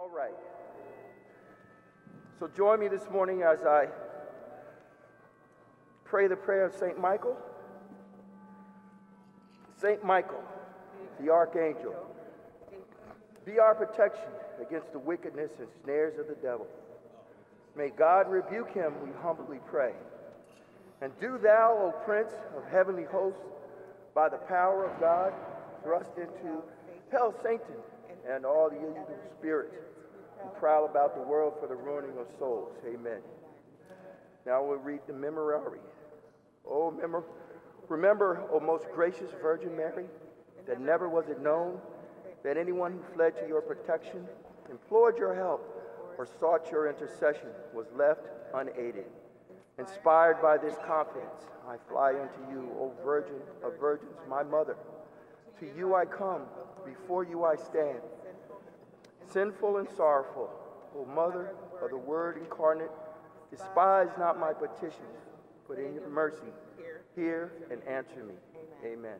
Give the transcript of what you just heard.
All right. So join me this morning as I pray the prayer of St. Michael. St. Michael, the archangel, be our protection against the wickedness and snares of the devil. May God rebuke him, we humbly pray. And do thou, O Prince of heavenly hosts, by the power of God, thrust into hell Satan and all the evil spirits who prowl about the world for the ruining of souls. Amen. Now we'll read the memorare. Oh, memor- remember, O most gracious Virgin Mary, that never was it known that anyone who fled to your protection, implored your help, or sought your intercession was left unaided. Inspired by this confidence, I fly unto you, O Virgin of Virgins, my mother. To you I come, before you I stand. Sinful and sorrowful, O Mother of the Word incarnate, despise not my petitions, but in your mercy, hear and answer me. Amen.